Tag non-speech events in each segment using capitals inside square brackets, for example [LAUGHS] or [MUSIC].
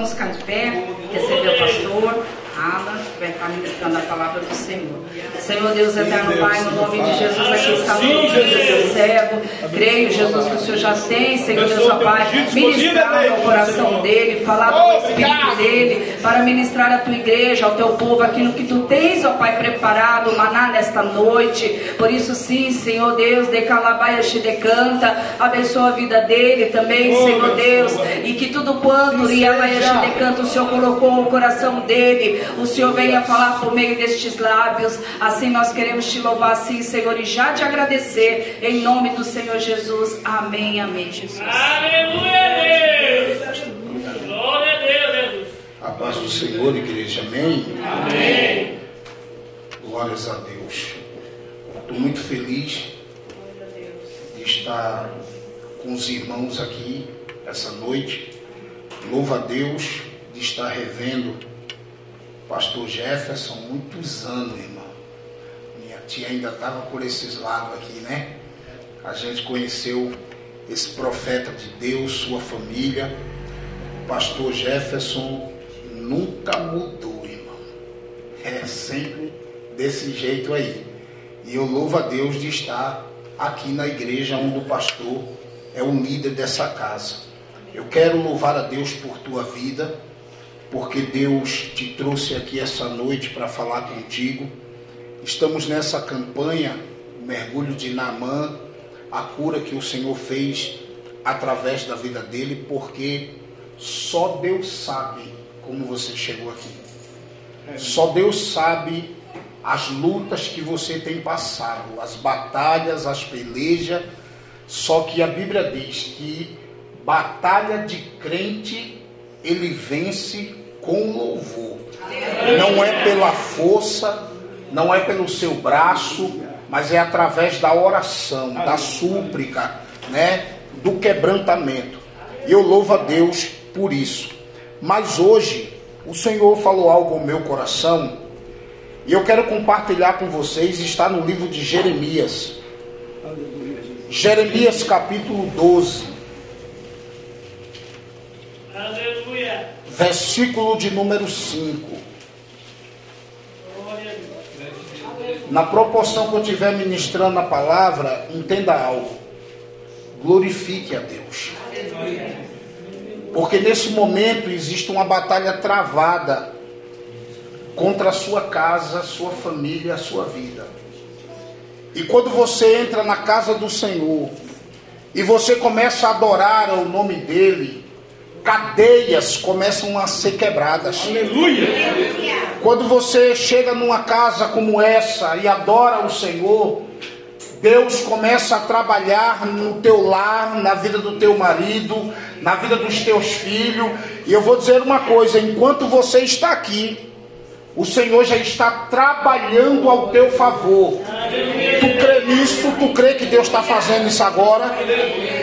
vamos ficar de pé, receber o pastor. Alan vai estar ministrando a palavra do Senhor. Senhor Deus eterno Pai, no nome de Jesus, aqui está o teu servo. Creio, Jesus, que o Senhor já tem, Senhor Deus, ó Pai, ministrar ao coração dele, falar do Espírito dele, para ministrar a tua igreja, ao teu povo, aquilo que tu tens, ó Pai, preparado, maná nesta noite. Por isso, sim, Senhor Deus, de calabaia te decanta, abençoa a vida dele também, Senhor Deus, e que tudo quanto Riabaia te decanta, o Senhor colocou no coração dele, o Senhor venha falar por meio destes lábios. Assim nós queremos te louvar, sim, Senhor, e já te agradecer em nome do Senhor Jesus. Amém, amém, Jesus. Aleluia, Deus. Glória a Deus, Jesus. A paz do Senhor, igreja. Amém? Amém. Glórias a Deus. Estou muito feliz de estar com os irmãos aqui essa noite. Louvo a Deus de estar revendo pastor Jefferson, muitos anos, irmão. Minha tia ainda estava por esses lados aqui, né? A gente conheceu esse profeta de Deus, sua família. O pastor Jefferson nunca mudou, irmão. É sempre desse jeito aí. E eu louvo a Deus de estar aqui na igreja onde o pastor é o líder dessa casa. Eu quero louvar a Deus por tua vida, porque Deus te trouxe aqui essa noite para falar contigo. Estamos nessa campanha, o mergulho de Naamã, a cura que o Senhor fez através da vida dele, porque só Deus sabe como você chegou aqui. Só Deus sabe as lutas que você tem passado, as batalhas, as pelejas. Só que a Bíblia diz que batalha de crente ele vence com louvor. Não é pela força, não é pelo seu braço, mas é através da oração, da súplica, né, do quebrantamento. E eu louvo a Deus por isso. Mas hoje o Senhor falou algo ao meu coração e eu quero compartilhar com vocês, está no livro de Jeremias. Jeremias capítulo 12, Aleluia. Versículo de número 5. Glória a Deus. Na proporção que eu estiver ministrando a palavra, entenda algo. Glorifique a Deus. Porque nesse momento existe uma batalha travada contra a sua casa, sua família, a sua vida. E quando você entra na casa do Senhor e você começa a adorar o nome dele, cadeias começam a ser quebradas. Aleluia. Quando você chega numa casa como essa e adora o Senhor, Deus começa a trabalhar no teu lar, na vida do teu marido, na vida dos teus filhos. E eu vou dizer uma coisa: enquanto você está aqui, o Senhor já está trabalhando ao teu favor. Tu crê nisso? Tu crê que Deus está fazendo isso agora?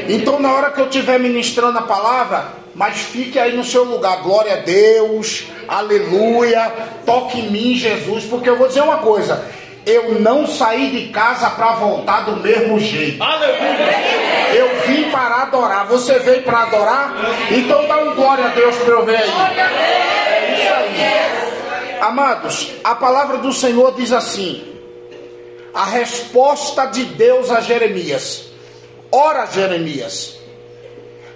Então, na hora que eu estiver ministrando a palavra, mas fique aí no seu lugar. Glória a Deus, aleluia. Toque em mim, Jesus, porque eu vou dizer uma coisa. Eu não saí de casa para voltar do mesmo jeito. Aleluia. Eu vim para adorar. Você veio para adorar? Então dá um glória a Deus para eu ver aí. É isso aí. Amados, a palavra do Senhor diz assim: a resposta de Deus a Jeremias. Ora, Jeremias,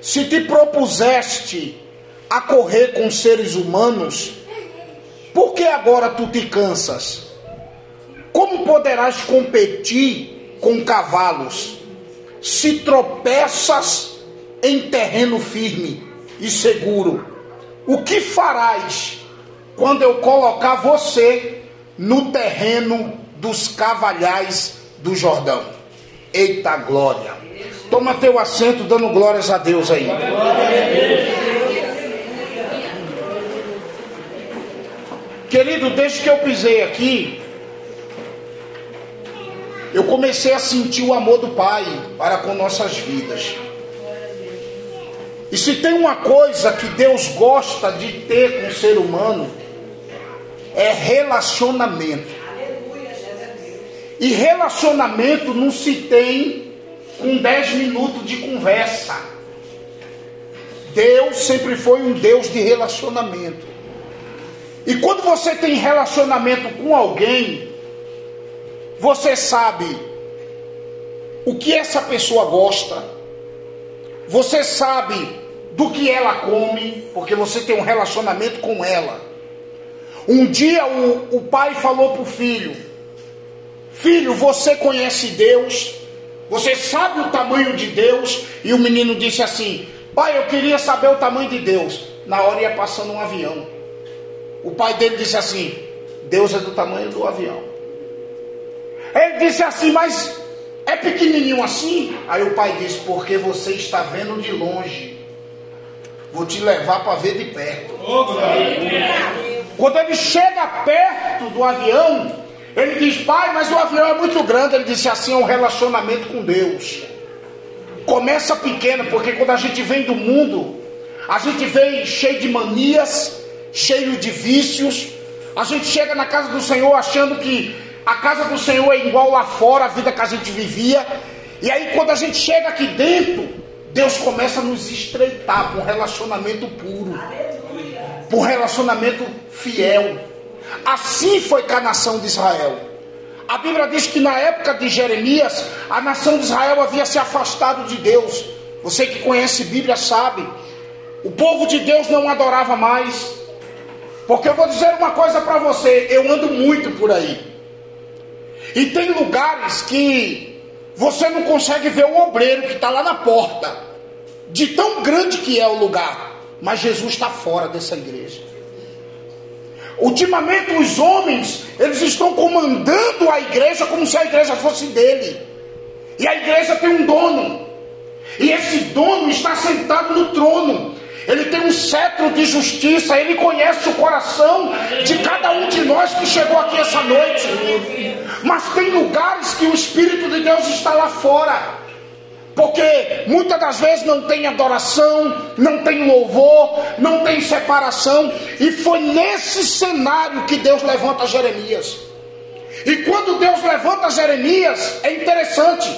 se te propuseste a correr com seres humanos, por que agora tu te cansas? Como poderás competir com cavalos se tropeças em terreno firme e seguro? O que farás quando eu colocar você no terreno dos cavalhais do Jordão? Eita glória! Toma teu assento dando glórias a Deus aí. Querido, desde que eu pisei aqui, eu comecei a sentir o amor do Pai para com nossas vidas. E se tem uma coisa que Deus gosta de ter com o ser humano, é relacionamento. E relacionamento não se tem com 10 minutos de conversa. Deus sempre foi um Deus de relacionamento. E quando você tem relacionamento com alguém, você sabe o que essa pessoa gosta, você sabe do que ela come, porque você tem um relacionamento com ela. Um dia o, o pai falou para o filho: Filho, você conhece Deus, você sabe o tamanho de Deus? E o menino disse assim: Pai, eu queria saber o tamanho de Deus. Na hora ia passando um avião. O pai dele disse assim: Deus é do tamanho do avião. Ele disse assim, mas é pequenininho assim? Aí o pai disse: Porque você está vendo de longe. Vou te levar para ver de perto. Quando ele chega perto do avião, ele diz: Pai, mas o avião é muito grande. Ele disse assim: É um relacionamento com Deus. Começa pequeno, porque quando a gente vem do mundo, a gente vem cheio de manias, cheio de vícios. A gente chega na casa do Senhor achando que a casa do Senhor é igual lá fora, a vida que a gente vivia. E aí, quando a gente chega aqui dentro, Deus começa a nos estreitar para um relacionamento puro, para um relacionamento fiel. Assim foi com a nação de Israel. A Bíblia diz que na época de Jeremias, a nação de Israel havia se afastado de Deus. Você que conhece Bíblia sabe. O povo de Deus não adorava mais. Porque eu vou dizer uma coisa para você, eu ando muito por aí. E tem lugares que você não consegue ver o obreiro que está lá na porta, de tão grande que é o lugar, mas Jesus está fora dessa igreja. Ultimamente os homens, eles estão comandando a igreja como se a igreja fosse dele. E a igreja tem um dono. E esse dono está sentado no trono. Ele tem um cetro de justiça, ele conhece o coração de cada um de nós que chegou aqui essa noite. Mas tem lugares que o Espírito de Deus está lá fora. Porque muitas das vezes não tem adoração, não tem louvor, não tem separação. E foi nesse cenário que Deus levanta Jeremias. E quando Deus levanta Jeremias, é interessante.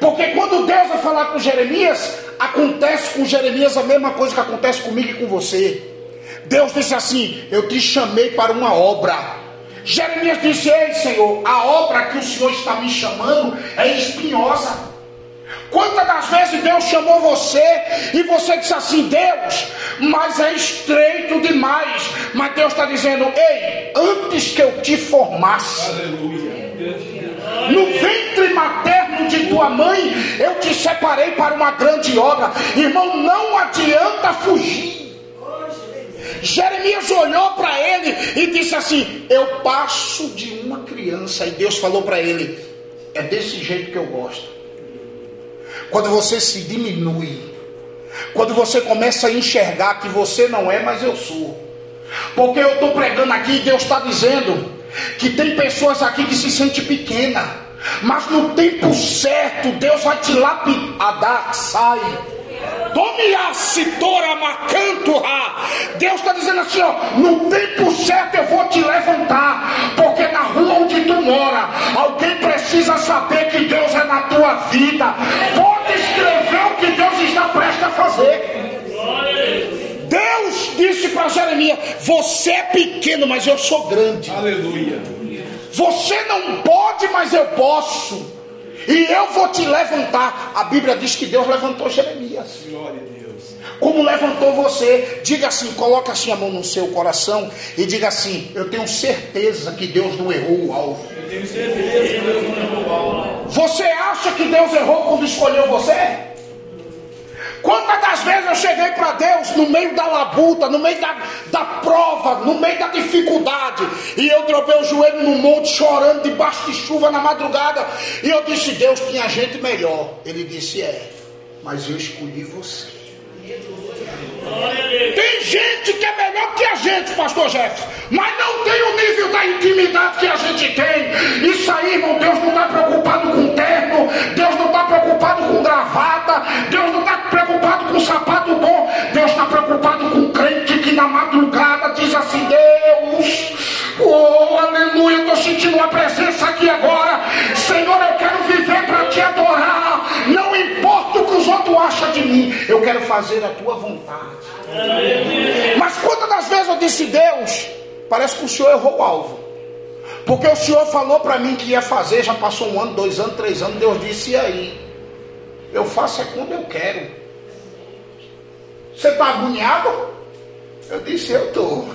Porque quando Deus vai falar com Jeremias, acontece com Jeremias a mesma coisa que acontece comigo e com você. Deus disse assim: Eu te chamei para uma obra. Jeremias disse: Ei, Senhor, a obra que o Senhor está me chamando é espinhosa. Quantas das vezes Deus chamou você e você disse assim, Deus, mas é estreito demais. Mas Deus está dizendo, ei, antes que eu te formasse, no ventre materno de tua mãe, eu te separei para uma grande obra. Irmão, não adianta fugir. Jeremias olhou para ele e disse assim: Eu passo de uma criança. E Deus falou para ele: É desse jeito que eu gosto quando você se diminui, quando você começa a enxergar que você não é, mas eu sou. Porque eu estou pregando aqui e Deus está dizendo que tem pessoas aqui que se sente pequena, mas no tempo certo Deus vai te lapidar, sai. Deus está dizendo assim: ó, no tempo certo eu vou te levantar, porque na rua onde tu mora, alguém precisa saber que Deus é na tua vida. Pode escrever o que Deus está prestes a fazer. Deus disse para Jeremias: Você é pequeno, mas eu sou grande. Aleluia. Você não pode, mas eu posso. E eu vou te levantar. A Bíblia diz que Deus levantou Jeremias. Glória a Deus. Como levantou você, diga assim, coloca assim a mão no seu coração e diga assim: Eu tenho certeza que Deus não errou o alvo. Eu tenho certeza que Deus não errou o alvo. Você acha que Deus errou quando escolheu você? Quantas das vezes eu cheguei para Deus no meio da labuta, no meio da, da prova, no meio da dificuldade, e eu dropei o joelho no monte chorando debaixo de chuva na madrugada, e eu disse: Deus tinha gente melhor. Ele disse: É, mas eu escolhi você. Tem gente que é melhor que a gente, pastor Jefferson, mas não tem o nível da intimidade que a gente tem. Isso aí, irmão, Deus não está preocupado com terno, Deus não está preocupado com gravata, Deus não está preocupado com sapato bom, Deus está preocupado com crente que na madrugada diz assim: Deus, oh aleluia, estou sentindo uma presença aqui agora, Senhor, eu quero viver para te adorar, acham de mim, eu quero quero fazer a tua vontade. Mas quantas das vezes eu disse, Deus, parece que o Senhor errou o alvo. Porque o Senhor falou para mim que ia fazer, já passou um ano, dois anos, três anos, Deus disse, e aí? Eu faço é quando eu quero. Você está agoniado? Eu disse, eu estou.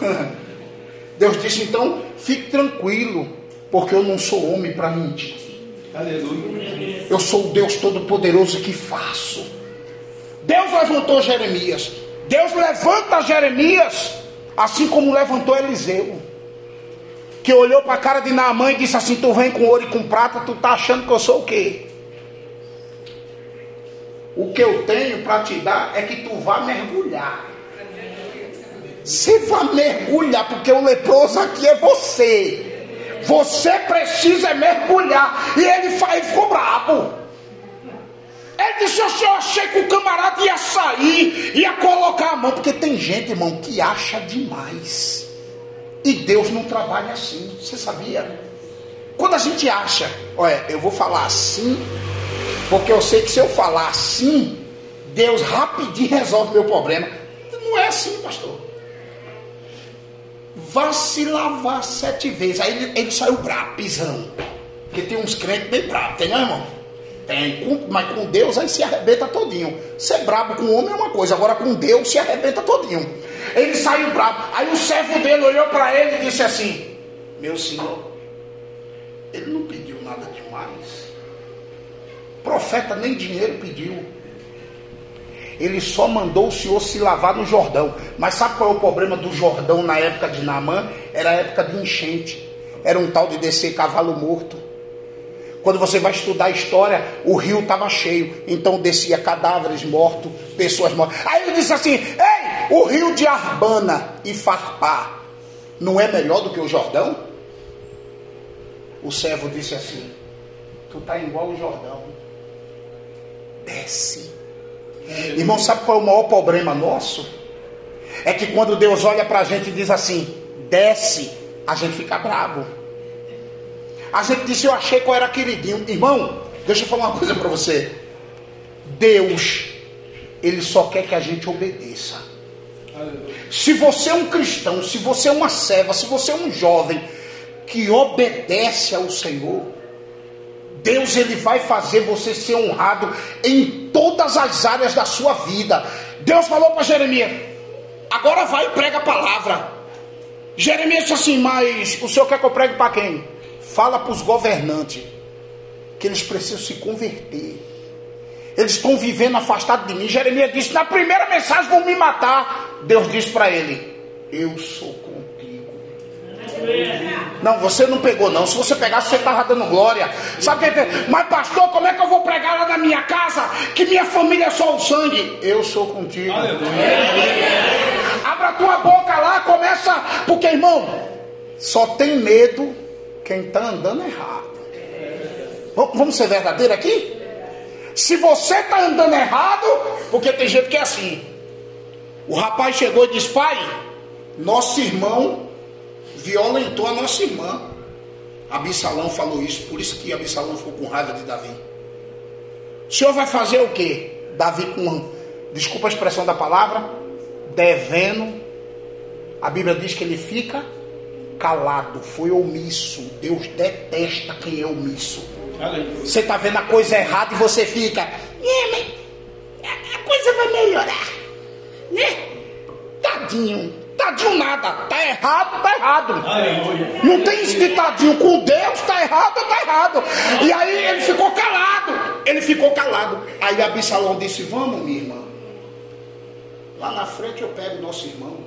[LAUGHS] Deus disse, então, fique tranquilo, porque eu não sou homem para mentir. Aleluia. Eu sou o Deus Todo-Poderoso que faço. Deus levantou Jeremias. Deus levanta Jeremias, assim como levantou Eliseu. Que olhou para a cara de Naamã e disse assim: Tu vem com ouro e com prata, tu tá achando que eu sou o quê? O que eu tenho para te dar é que tu vá mergulhar. Você vá mergulhar, porque o leproso aqui é você. Você precisa mergulhar. E ele, fa- ele ficou brabo. Ele disse: "Eu achei que o camarada ia sair, ia colocar a mão. Porque tem gente, irmão, que acha demais. E Deus não trabalha assim. Você sabia? Quando a gente acha, olha, eu vou falar assim, porque eu sei que se eu falar assim, Deus rapidinho resolve meu problema. Não é assim, pastor. Vá se lavar sete vezes. Aí ele, ele saiu brabo, pisando. Porque tem uns crentes bem bravos, tem não, irmão? Tem, mas com Deus aí se arrebenta todinho. Ser brabo com o homem é uma coisa, agora com Deus se arrebenta todinho. Ele saiu brabo. Aí o servo dele olhou para ele e disse assim: Meu senhor, ele não pediu nada demais. Profeta nem dinheiro pediu. Ele só mandou o senhor se lavar no Jordão. Mas sabe qual é o problema do Jordão na época de Naamã? Era a época de enchente. Era um tal de descer cavalo morto. Quando você vai estudar a história, o rio estava cheio. Então descia cadáveres mortos, pessoas mortas. Aí ele disse assim: Ei, o rio de Arbana e Farpá não é melhor do que o Jordão? O servo disse assim: Tu está igual o Jordão. Desce. Irmão, sabe qual é o maior problema nosso? É que quando Deus olha para a gente e diz assim: desce, a gente fica bravo. A gente disse: eu achei qual era queridinho. Irmão, deixa eu falar uma coisa para você. Deus, Ele só quer que a gente obedeça. Se você é um cristão, se você é uma serva, se você é um jovem que obedece ao Senhor, Deus ele vai fazer você ser honrado em todas as áreas da sua vida. Deus falou para Jeremias: agora vai e prega a palavra. Jeremias disse assim: mas o senhor quer que eu pregue para quem? Fala para os governantes que eles precisam se converter. Eles estão vivendo afastados de mim. Jeremias disse: na primeira mensagem vão me matar. Deus disse para ele: Eu sou contigo. Não, você não pegou, não. Se você pegasse, você estava dando glória. Sabe é? Mas, pastor, como é que eu vou pregar lá na minha casa? Que minha família é só o sangue. Eu sou contigo. Abra a tua boca lá, começa. Porque, irmão, só tem medo quem está andando errado. Vamos ser verdadeiros aqui? Se você está andando errado, porque tem gente que é assim. O rapaz chegou e disse: Pai, nosso irmão violentou a nossa irmã. Absalão falou isso, por isso que Absalão ficou com raiva de Davi. O senhor vai fazer o quê? Davi com, desculpa a expressão da palavra, devendo. A Bíblia diz que ele fica calado, foi omisso. Deus detesta quem é omisso. Você está vendo a coisa errada e você fica, "É, mas a- a coisa vai melhorar, né? Tadinho, tadinho nada, tá errado, tá errado. Aleluia. Não tem isso de tadinho com Deus, tá errado, tá errado. E aí ele ficou calado, ele ficou calado. Aí Absalão disse: Vamos, minha irmã, lá na frente eu pego nosso irmão.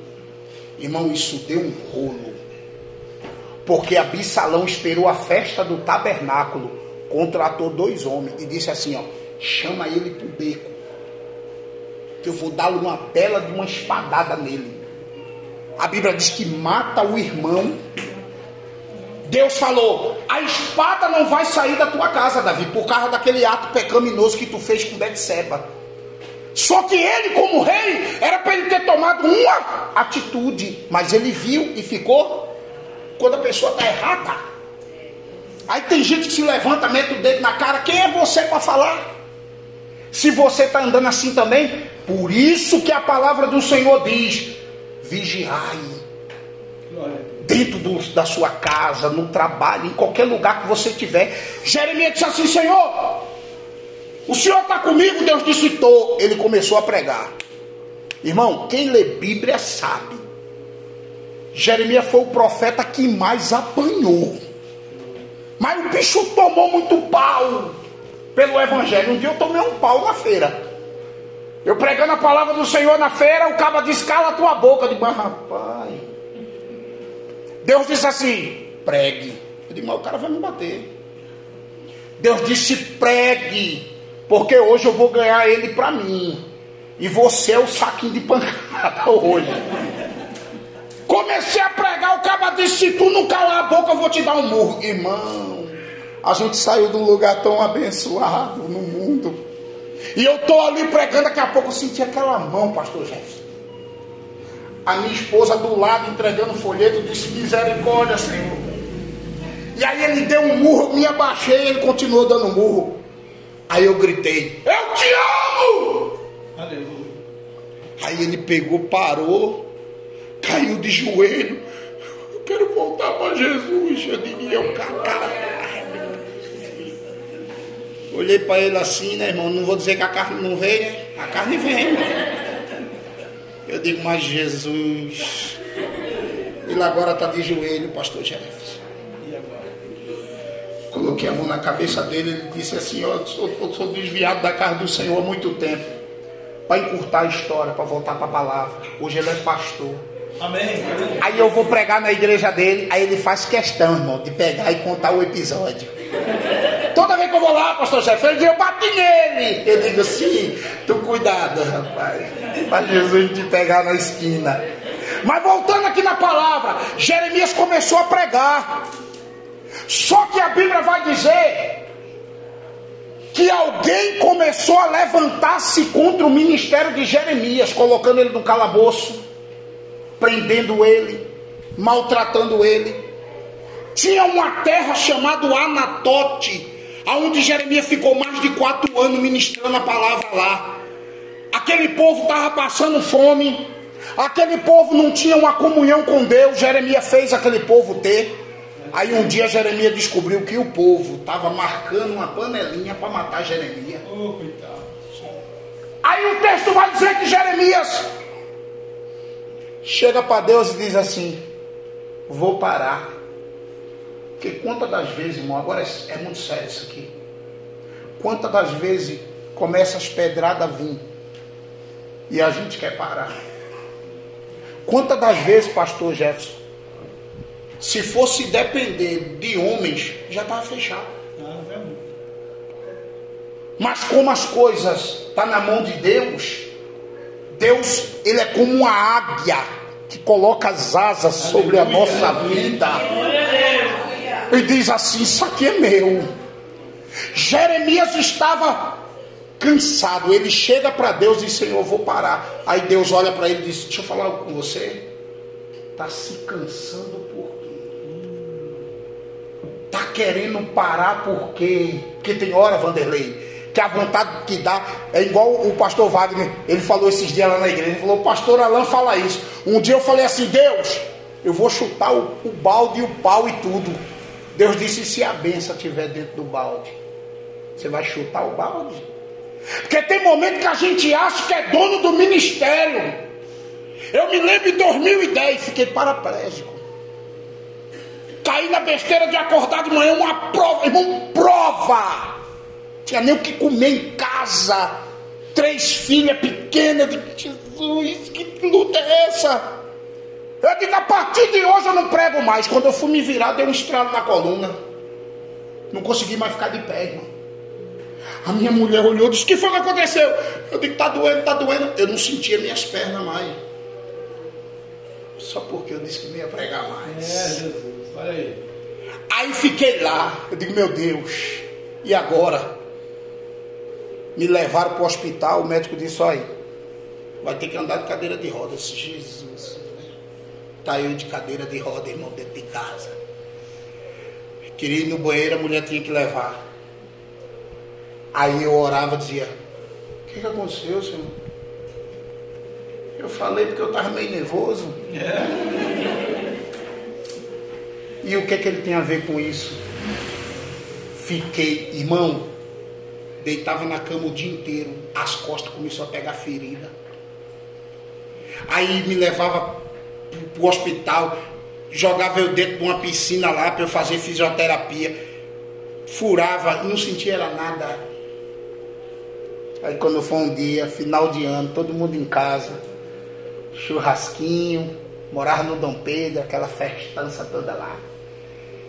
Irmão, isso deu um rolo. Porque Absalão esperou a festa do tabernáculo, contratou dois homens e disse assim: ó, chama ele pro beco, que eu vou dar-lhe uma bela de uma espadada nele. A Bíblia diz que mata o irmão. Deus falou: a espada não vai sair da tua casa, Davi, por causa daquele ato pecaminoso que tu fez com Betseba. Só que ele, como rei, era para ele ter tomado uma atitude, mas ele viu e ficou. Quando a pessoa está errada, aí tem gente que se levanta, mete o dedo na cara. Quem é você para falar? Se você está andando assim também, Por isso que a palavra do Senhor diz: vigiai dentro do- da sua casa, no trabalho, em qualquer lugar que você estiver. Jeremias disse assim: Senhor, o Senhor está comigo? Deus disse: estou. Ele começou a pregar. Irmão, quem lê Bíblia sabe. Jeremias foi o profeta que mais apanhou. Mas o bicho tomou muito pau pelo evangelho. Um dia eu tomei um pau na feira. Eu pregando a palavra do Senhor na feira, o caba disse: cala a tua boca. Eu digo, mas rapaz. Deus disse assim: pregue. Eu digo, mas o cara vai me bater. Deus disse: pregue, porque hoje eu vou ganhar ele para mim. E você é o saquinho de pancada [LAUGHS] hoje. Comecei a pregar, o cara disse: se tu não calar a boca, eu vou te dar um murro. Irmão, a gente saiu de um lugar tão abençoado no mundo. E eu tô ali pregando, daqui a pouco eu senti aquela mão, pastor Jefferson. A minha esposa do lado entregando folheto disse: Misericórdia, Senhor. E aí ele deu um murro, me abaixei, ele continuou dando murro. Aí eu gritei: Eu te amo! Aleluia. Aí ele pegou, parou, caiu de joelho. Eu quero voltar para Jesus. Eu digo, eu cara. Olhei para ele assim, né, irmão? Não vou dizer que a carne não veio, né? A carne vem, irmão. Eu digo, mas Jesus. Ele agora está de joelho, pastor Jefferson. Coloquei a mão na cabeça dele, ele disse assim, ó, eu sou, sou desviado da casa do Senhor há muito tempo. Para encurtar a história, para voltar para a palavra. Hoje ele é pastor. Amém. Aí eu vou pregar na igreja dele, aí ele faz questão, irmão, de pegar e contar o episódio. Toda vez que eu vou lá, pastor diz, eu bati nele. Eu digo assim, tu cuidado, rapaz, para Jesus te pegar na esquina. Mas voltando aqui na palavra, Jeremias começou a pregar. Só que a Bíblia vai dizer que alguém começou a levantar-se contra o ministério de Jeremias, colocando ele no calabouço prendendo ele, maltratando ele. Tinha uma terra chamada Anatote, aonde Jeremias ficou mais de quatro anos ministrando a palavra lá. Aquele povo estava passando fome, aquele povo não tinha uma comunhão com Deus. Jeremias fez aquele povo ter. Aí um dia Jeremias descobriu que o povo estava marcando uma panelinha para matar Jeremias. Aí o texto vai dizer que Jeremias chega para Deus e diz assim: Vou parar. Porque quantas das vezes, irmão, agora é, é muito sério isso aqui. Quantas das vezes começa as pedradas a vir e a gente quer parar? Quantas das vezes, pastor Jefferson, se fosse depender de homens, já estava fechado. Vamos. Mas como as coisas estão tá na mão de Deus, Deus, ele é como uma águia que coloca as asas sobre a nossa vida. E diz assim: Isso aqui é meu. Jeremias estava cansado. Ele chega para Deus e diz: Senhor, vou parar. Aí Deus olha para ele e diz: Deixa eu falar algo com você. Está se cansando por quê? Está querendo parar por quê? Porque tem hora, Vanderlei, que a vontade que dá é igual o pastor Wagner, ele falou esses dias lá na igreja, ele falou, pastor Alain fala isso. Um dia eu falei assim, Deus, eu vou chutar o, o balde e o pau e tudo. Deus disse, se a benção estiver dentro do balde, você vai chutar o balde? Porque tem momento que a gente acha que é dono do ministério. Eu me lembro em 2010, fiquei paraplégico. Caí na besteira de acordar de manhã, uma prova, irmão, prova. Tinha nem o que comer em casa. Três filhas pequenas. De Jesus, que luta é essa? Eu digo, a partir de hoje eu não prego mais. Quando eu fui me virar, deu um estralo na coluna. Não consegui mais ficar de pé, irmão. A minha mulher olhou e disse: O que foi que aconteceu? Eu digo: Está doendo, está doendo. Eu não sentia minhas pernas mais. Só porque eu disse que não ia pregar É, mais. Jesus. Olha aí. Aí fiquei lá. Eu digo: Meu Deus, e agora? Me levaram para o hospital. O médico disse: Olha, vai ter que andar de cadeira de rodas. Eu disse, Jesus, tá eu de cadeira de roda, irmão, dentro de casa. Queria ir no banheiro, a mulher tinha que levar. Aí eu orava e dizia: O que, que aconteceu, Senhor? Eu falei porque eu estava meio nervoso. E o que, é que ele tem a ver com isso? Fiquei, irmão, deitava na cama o dia inteiro, as costas começou a pegar ferida. Aí me levava para o hospital, jogava eu dentro de uma piscina lá para eu fazer fisioterapia. Furava, não sentia era nada. Aí quando foi um dia, final de ano, todo mundo em casa, churrasquinho, morava no Dom Pedro, aquela festança toda lá.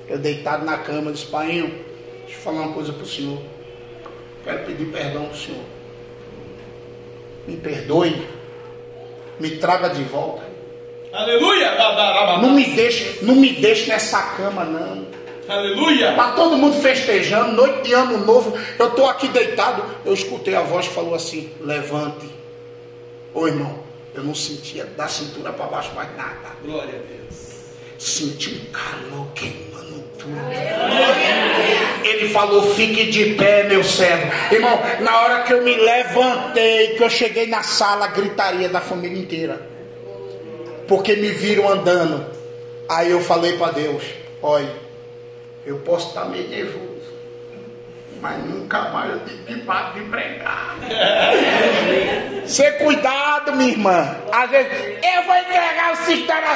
Eu deitado na cama, disse, Painho, deixa eu falar uma coisa pro senhor. Quero pedir perdão pro senhor. Me perdoe. Me traga de volta. Aleluia! Não me deixe, não me deixe nessa cama, não. Aleluia! Tá todo mundo festejando, noite de ano novo. Eu estou aqui deitado. Eu escutei a voz que falou assim: levante. Ô irmão, eu não sentia da cintura para baixo mais nada. Glória a Deus. Senti um calor queimando tudo. Ele falou: fique de pé, meu servo. Irmão, na hora que eu me levantei, que eu cheguei na sala, gritaria da família inteira. Porque me viram andando. Aí eu falei para Deus: olha. Eu posso estar meio nervoso, mas nunca mais eu tive que parar de pregar. [LAUGHS] Ser cuidado, minha irmã. Às vezes, eu vou entregar o cisterna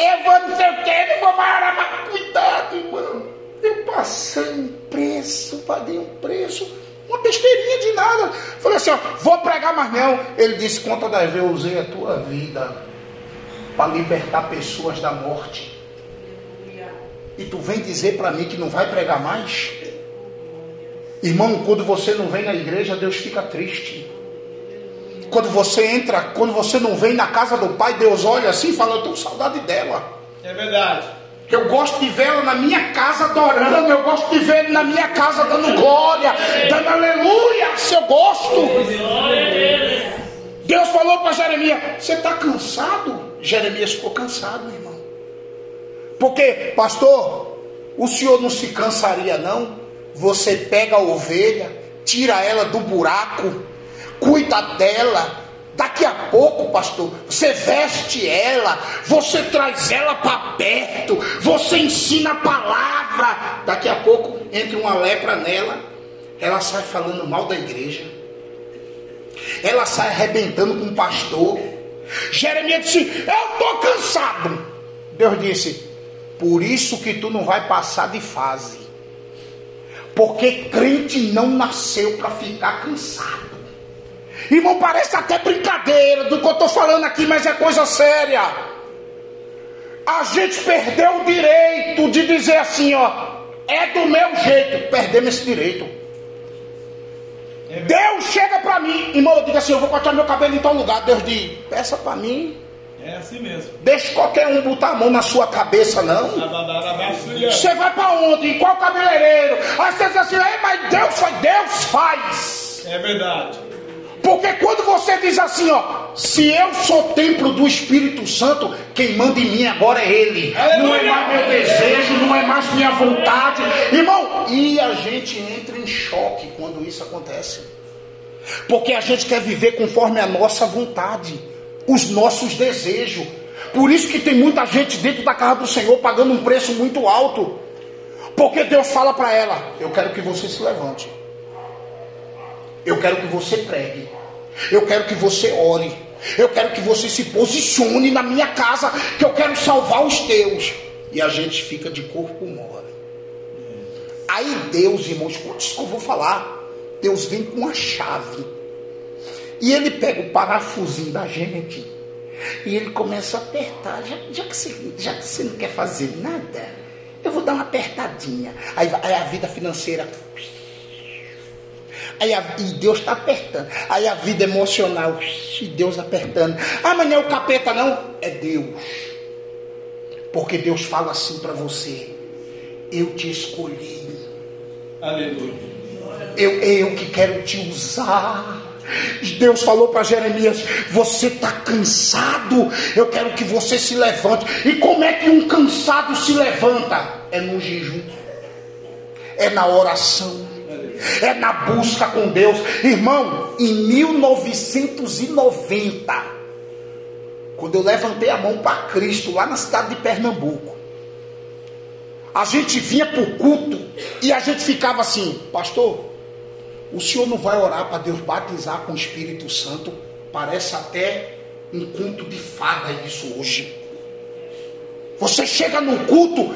eu vou não sei o que, eu vou parar, mas cuidado, irmão. Eu passei um preço, paguei um preço, uma besteirinha de nada. Falei assim, ó, vou pregar, mas não. Ele disse, conta das vezes eu usei a tua vida para libertar pessoas da morte. E tu vem dizer para mim que não vai pregar mais? Irmão, quando você não vem na igreja, Deus fica triste. Quando você entra, quando você não vem na casa do Pai, Deus olha assim e fala: Eu tenho saudade dela. É verdade. Eu gosto de vê-la na minha casa adorando. Eu gosto de ver na minha casa dando glória, dando aleluia. Se eu gosto. Deus falou para Jeremias: Você está cansado? Jeremias ficou cansado, irmão. Porque, pastor, o senhor não se cansaria, não? Você pega a ovelha, tira ela do buraco, cuida dela. Daqui a pouco, pastor, você veste ela, você traz ela para perto, você ensina a palavra. Daqui a pouco entra uma lepra nela, ela sai falando mal da igreja, ela sai arrebentando com o pastor. Jeremias disse: Eu estou cansado. Deus disse: por isso que tu não vai passar de fase. Porque crente não nasceu para ficar cansado. Irmão, parece até brincadeira do que eu estou falando aqui, mas é coisa séria. A gente perdeu o direito de dizer assim, ó, é do meu jeito. Perdemos esse direito. Deus chega para mim, irmão, eu digo assim, eu vou cortar meu cabelo em tal lugar. Deus diz, peça para mim, é assim mesmo. Deixa qualquer um botar a mão na sua cabeça, não. Você vai para onde? Em qual cabeleireiro? Aí você diz assim, mas Deus faz, Deus faz. É verdade. Porque quando você diz assim, ó, se eu sou templo do Espírito Santo, quem manda em mim agora é Ele. Aleluia. Não é mais meu desejo, não é mais minha vontade. Irmão, e a gente entra em choque quando isso acontece. Porque a gente quer viver conforme a nossa vontade os nossos desejos. Por isso que tem muita gente dentro da casa do Senhor pagando um preço muito alto. Porque Deus fala para ela: Eu quero que você se levante. Eu quero que você pregue. Eu quero que você ore. Eu quero que você se posicione na minha casa, que eu quero salvar os teus. E a gente fica de corpo mole. Aí Deus, irmãos, isso que eu vou falar. Deus vem com a chave e ele pega o parafusinho da gente e ele começa a apertar. Já, já, que, você, já que você não quer fazer nada, eu vou dar uma apertadinha. Aí, aí a vida financeira. Aí a, e Deus está apertando. Aí a vida emocional. E Deus apertando. Ah, mas não é o capeta, não. É Deus. Porque Deus fala assim para você: Eu te escolhi. Aleluia. Eu, eu que quero te usar. Deus falou para Jeremias: Você está cansado? Eu quero que você se levante. E como é que um cansado se levanta? É no jejum, é na oração, é na busca com Deus. Irmão, em 1990, quando eu levantei a mão para Cristo lá na cidade de Pernambuco, a gente vinha para o culto e a gente ficava assim, pastor, o senhor não vai orar para Deus batizar com o Espírito Santo? Parece até um culto de fada isso hoje. Você chega no culto,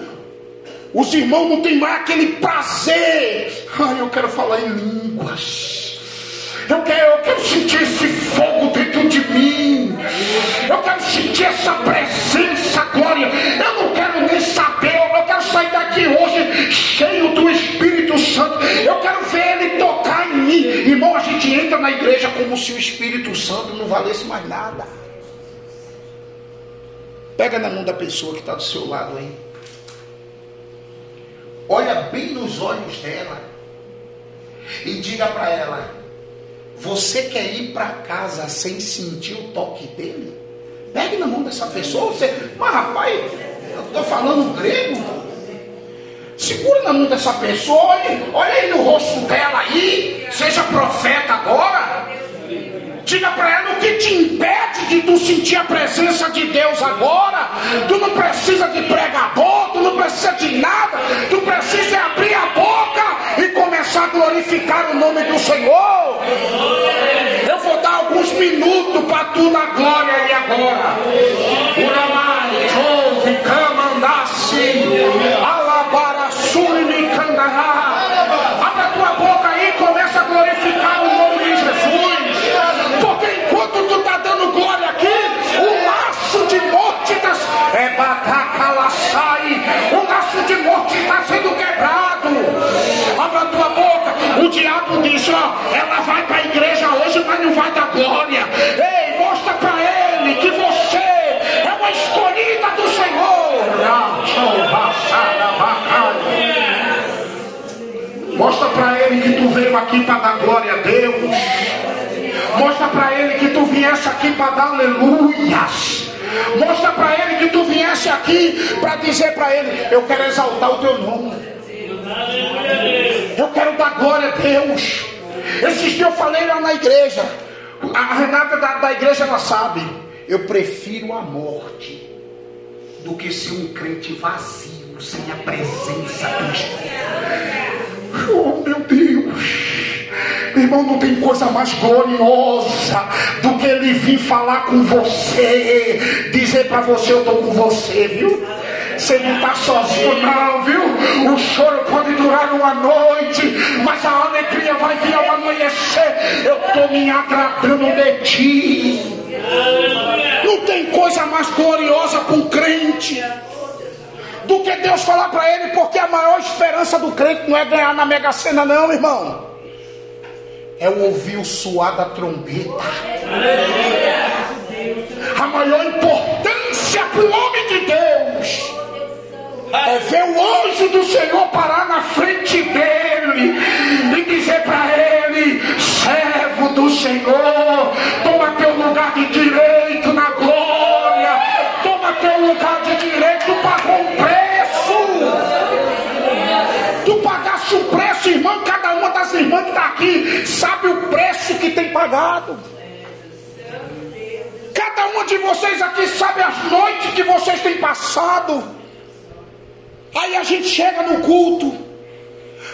os irmãos não têm mais aquele prazer. Ai, eu quero falar em línguas. Eu quero, eu quero sentir esse fogo dentro de mim. Eu quero sentir essa presença, glória. Eu não quero nem saber. Eu quero sair daqui hoje cheio do Espírito Santo. Eu quero ver Ele tocar em mim. Irmão, a gente entra na igreja como se o Espírito Santo não valesse mais nada. Pega na mão da pessoa que está do seu lado aí. Olha bem nos olhos dela. E diga para ela: Você quer ir para casa sem sentir o toque dele? Pegue na mão dessa pessoa. Você, mas rapaz, eu estou falando grego. Segura na mão dessa pessoa, olhe, olha aí no rosto dela aí. Seja profeta agora. Diga para ela o que te impede de tu sentir a presença de Deus agora. Tu não precisa de pregador, tu não precisa de nada. Tu precisa é abrir a boca e começar a glorificar o nome do Senhor. Eu vou dar alguns minutos para tu na glória aí agora. Uramai, Diabo diz: ó, ela vai para a igreja hoje, mas não vai dar glória. Ei, mostra para ele que você é uma escolhida do Senhor. Mostra para ele que tu veio aqui para dar glória a Deus. Mostra para ele que tu viesse aqui para dar aleluias. Mostra para ele que tu viesse aqui para dizer para ele: Eu quero exaltar o teu nome. Eu quero dar glória a Deus. Esses dias eu falei lá na igreja. A Renata da, da igreja ela sabe. Eu prefiro a morte do que ser um crente vazio, sem a presença do. Oh meu Deus! Irmão, não tem coisa mais gloriosa do que ele vir falar com você, dizer para você: Eu estou com você, viu? Você não está sozinho, não, viu? O choro pode durar uma noite, mas a alegria vai vir ao amanhecer. Eu estou me agradando de ti. Não tem coisa mais gloriosa para um crente do que Deus falar para ele, porque a maior esperança do crente não é ganhar na Mega Sena, não, irmão. É ouvir o suar da trombeta. A maior importância para o homem de Deus é ver o anjo do Senhor parar na frente dele e dizer para ele: servo do Senhor, toma teu lugar de direito na glória, toma teu lugar de direito, pagou um preço. Tu pagaste o preço, irmão. Cada uma das irmãs que está aqui sabe o preço que tem pagado. Cada uma de vocês aqui sabe as noites que vocês têm passado. Aí a gente chega no culto,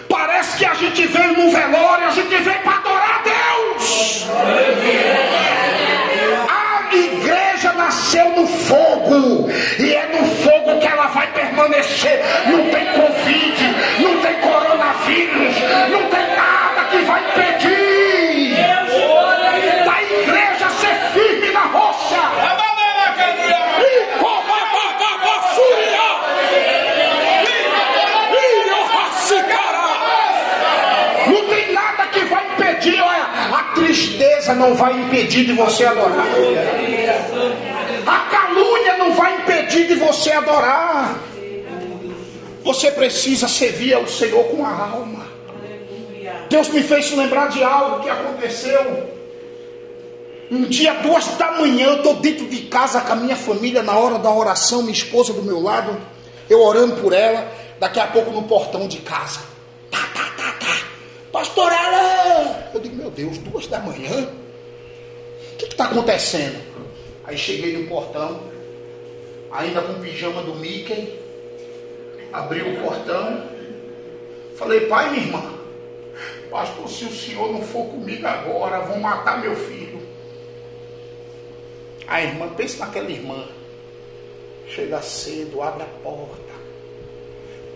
parece que a gente veio no velório, a gente veio para adorar a Deus. A igreja nasceu no fogo, e é no fogo que ela vai permanecer. Não tem Covid, não tem coronavírus, não tem nada que vai impedir tristeza não vai impedir de você adorar. A calúnia não vai impedir de você adorar. Você precisa servir ao Senhor com a alma. Deus me fez lembrar de algo que aconteceu. Um dia, duas da manhã, eu estou dentro de casa com a minha família, na hora da oração, minha esposa do meu lado, eu orando por ela, daqui a pouco no portão de casa. Tá, tá, tá, tá. Pastor Alan! Eu digo, Deus, duas da manhã? O que está acontecendo? Aí cheguei no portão, ainda com o pijama do Mickey, abri o portão, falei, pai, minha irmã, pastor, se o senhor não for comigo agora, vão matar meu filho. A irmã, pensa naquela irmã, chega cedo, abre a porta,